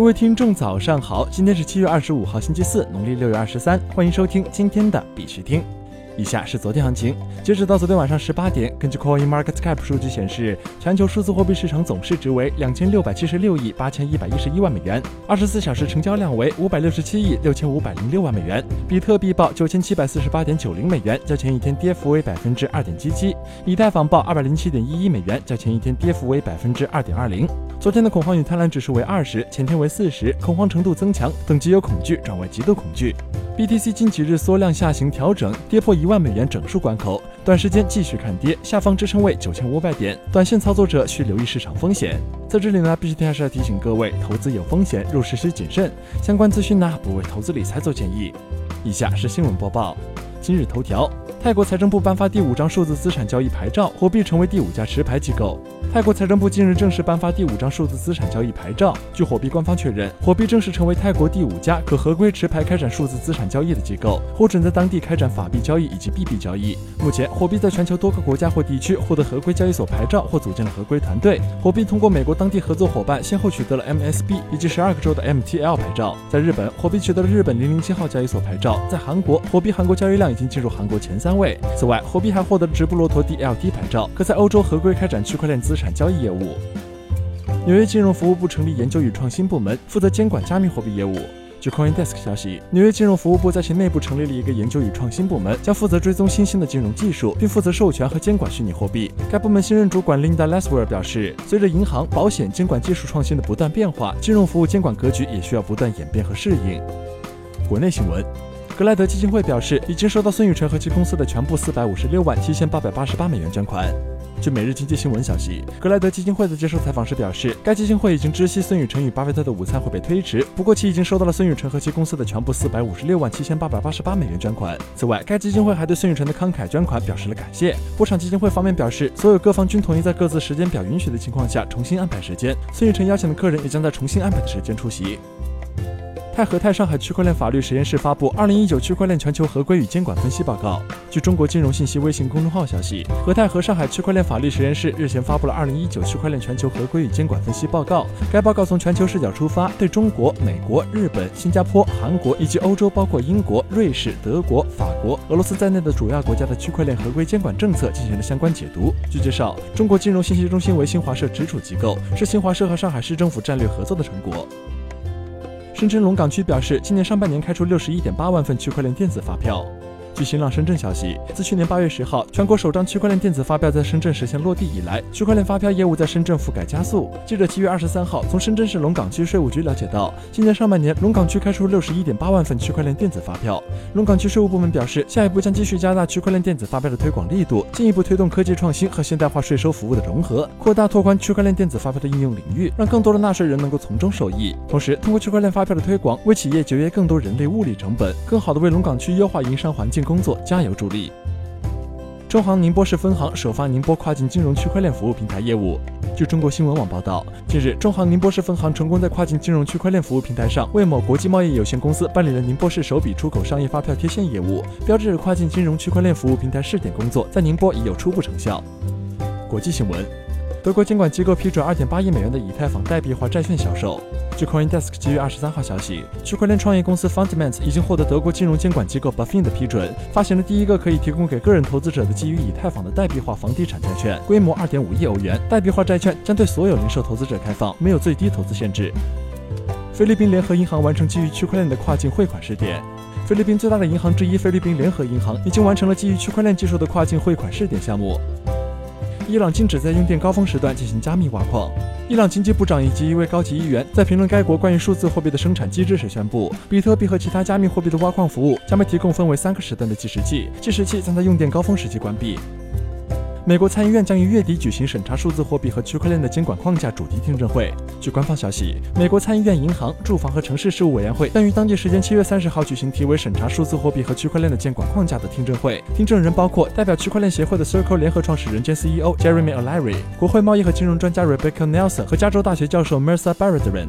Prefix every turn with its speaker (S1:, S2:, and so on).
S1: 各位听众，早上好！今天是七月二十五号，星期四，农历六月二十三。欢迎收听今天的必须听。以下是昨天行情，截止到昨天晚上十八点，根据 Coin Market Cap 数据显示，全球数字货币市场总市值为两千六百七十六亿八千一百一十一万美元，二十四小时成交量为五百六十七亿六千五百零六万美元。比特币报九千七百四十八点九零美元，较前一天跌幅为百分之二点七七；以太坊报二百零七点一一美元，较前一天跌幅为百分之二点二零。昨天的恐慌与贪婪指数为二十，前天为四十，恐慌程度增强，等级由恐惧转为极度恐惧。BTC 近几日缩量下行调整，跌破一万美元整数关口，短时间继续看跌，下方支撑位九千五百点，短线操作者需留意市场风险。在这里呢，必须还是要提醒各位，投资有风险，入市需谨慎。相关资讯呢，不为投资理财做建议。以下是新闻播报。今日头条：泰国财政部颁发第五张数字资产交易牌照，货币成为第五家持牌机构。泰国财政部近日正式颁发第五张数字资产交易牌照。据火币官方确认，火币正式成为泰国第五家可合规持牌开展数字资产交易的机构，获准在当地开展法币交易以及币币交易。目前，火币在全球多个国家或地区获得合规交易所牌照或组建了合规团队。火币通过美国当地合作伙伴，先后取得了 MSB 以及十二个州的 MTL 牌照。在日本，火币取得了日本零零七号交易所牌照。在韩国，火币韩国交易量已经进入韩国前三位。此外，火币还获得了直布罗陀 DLT 牌照，可在欧洲合规开展区块链资产产交易业务。纽约金融服务部成立研究与创新部门，负责监管加密货币业务。据 CoinDesk 消息，纽约金融服务部在其内部成立了一个研究与创新部门，将负责追踪新兴的金融技术，并负责授权和监管虚拟货币。该部门新任主管 Linda l e s w e r 表示，随着银行、保险监管技术创新的不断变化，金融服务监管格局也需要不断演变和适应。国内新闻，格莱德基金会表示，已经收到孙宇晨和其公司的全部四百五十六万七千八百八十八美元捐款。据每日经济新闻消息，格莱德基金会在接受采访时表示，该基金会已经知悉孙宇晨与巴菲特的午餐会被推迟，不过其已经收到了孙宇晨和其公司的全部四百五十六万七千八百八十八美元捐款。此外，该基金会还对孙宇晨的慷慨捐款表示了感谢。波场基金会方面表示，所有各方均同意在各自时间表允许的情况下重新安排时间，孙宇晨邀请的客人也将在重新安排的时间出席。泰和泰上海区块链法律实验室发布《二零一九区块链全球合规与监管分析报告》。据中国金融信息微信公众号消息，和泰和上海区块链法律实验室日前发布了《二零一九区块链全球合规与监管分析报告》。该报告从全球视角出发，对中国、美国、日本、新加坡、韩国以及欧洲（包括英国、瑞士、德国、法国、俄罗斯在内的主要国家的区块链合规监管政策进行了相关解读。据介绍，中国金融信息中心为新华社直属机构，是新华社和上海市政府战略合作的成果。深圳龙岗区表示，今年上半年开出六十一点八万份区块链电子发票。据新浪深圳消息，自去年八月十号全国首张区块链电子发票在深圳实现落地以来，区块链发票业务在深圳覆盖加速。记者七月二十三号从深圳市龙岗区税务局了解到，今年上半年龙岗区开出六十一点八万份区块链电子发票。龙岗区税务部门表示，下一步将继续加大区块链电子发票的推广力度，进一步推动科技创新和现代化税收服务的融合，扩大拓宽区块链电子发票的应用领域，让更多的纳税人能够从中受益。同时，通过区块链发票的推广，为企业节约更多人力物力成本，更好地为龙岗区优化营商环境工作加油助力。中行宁波市分行首发宁波跨境金融区块链服务平台业务。据中国新闻网报道，近日，中行宁波市分行成功在跨境金融区块链服务平台上为某国际贸易有限公司办理了宁波市首笔出口商业发票贴现业务，标志着跨境金融区块链服务平台试点工作在宁波已有初步成效。国际新闻。德国监管机构批准2.8亿美元的以太坊代币化债券销售。据 CoinDesk 基于23号消息，区块链创业公司 Fundament 已经获得德国金融监管机构 BaFin 的批准，发行了第一个可以提供给个人投资者的基于以太坊的代币化房地产债券，规模2.5亿欧元。代币化债券将对所有零售投资者开放，没有最低投资限制。菲律宾联合银行完成基于区块链的跨境汇款试点。菲律宾最大的银行之一菲律宾联合银行已经完成了基于区块链技术的跨境汇款试点项目。伊朗禁止在用电高峰时段进行加密挖矿。伊朗经济部长以及一位高级议员在评论该国关于数字货币的生产机制时宣布，比特币和其他加密货币的挖矿服务将被提供分为三个时段的计时器，计时器将在用电高峰时期关闭。美国参议院将于月底举行审查数字货币和区块链的监管框架主题听证会。据官方消息，美国参议院银行、住房和城市事务委员会将于当地时间七月三十号举行题为“审查数字货币和区块链的监管框架”的听证会。听证人包括代表区块链协会的 Circle 联合创始人兼 CEO Jeremy O'Leary、国会贸易和金融专家 Rebecca Nelson 和加州大学教授 Mercer Barrett 等人。